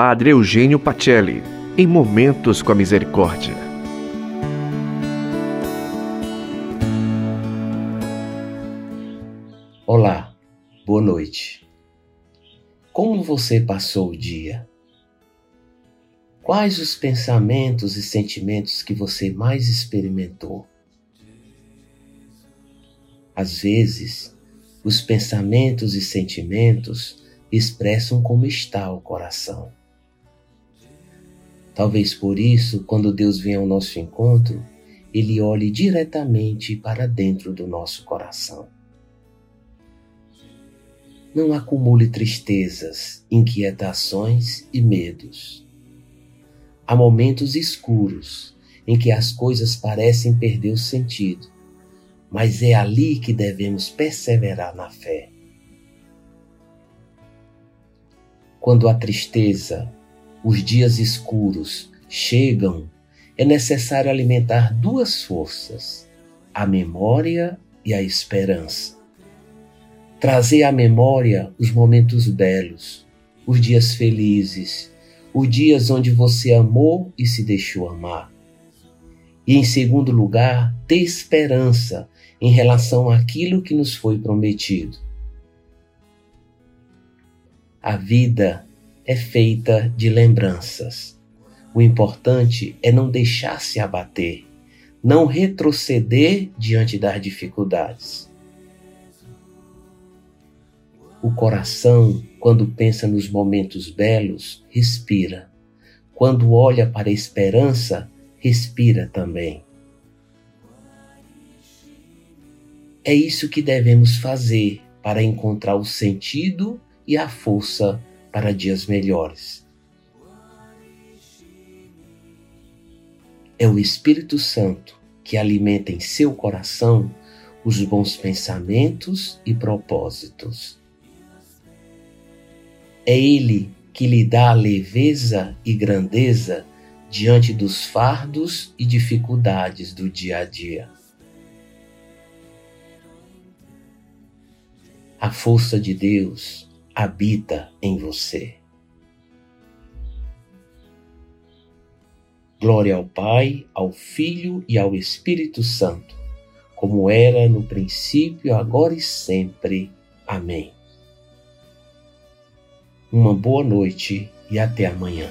Padre Eugênio Pacelli, em Momentos com a Misericórdia. Olá, boa noite. Como você passou o dia? Quais os pensamentos e sentimentos que você mais experimentou? Às vezes, os pensamentos e sentimentos expressam como está o coração. Talvez por isso, quando Deus vem ao nosso encontro, ele olhe diretamente para dentro do nosso coração. Não acumule tristezas, inquietações e medos. Há momentos escuros em que as coisas parecem perder o sentido, mas é ali que devemos perseverar na fé. Quando a tristeza, os dias escuros chegam, é necessário alimentar duas forças, a memória e a esperança. Trazer à memória os momentos belos, os dias felizes, os dias onde você amou e se deixou amar. E, em segundo lugar, ter esperança em relação àquilo que nos foi prometido. A vida é feita de lembranças. O importante é não deixar se abater, não retroceder diante das dificuldades. O coração, quando pensa nos momentos belos, respira. Quando olha para a esperança, respira também. É isso que devemos fazer para encontrar o sentido e a força para dias melhores. É o Espírito Santo que alimenta em seu coração os bons pensamentos e propósitos. É Ele que lhe dá leveza e grandeza diante dos fardos e dificuldades do dia a dia. A força de Deus habita em você. Glória ao Pai, ao Filho e ao Espírito Santo, como era no princípio, agora e sempre. Amém. Uma boa noite e até amanhã.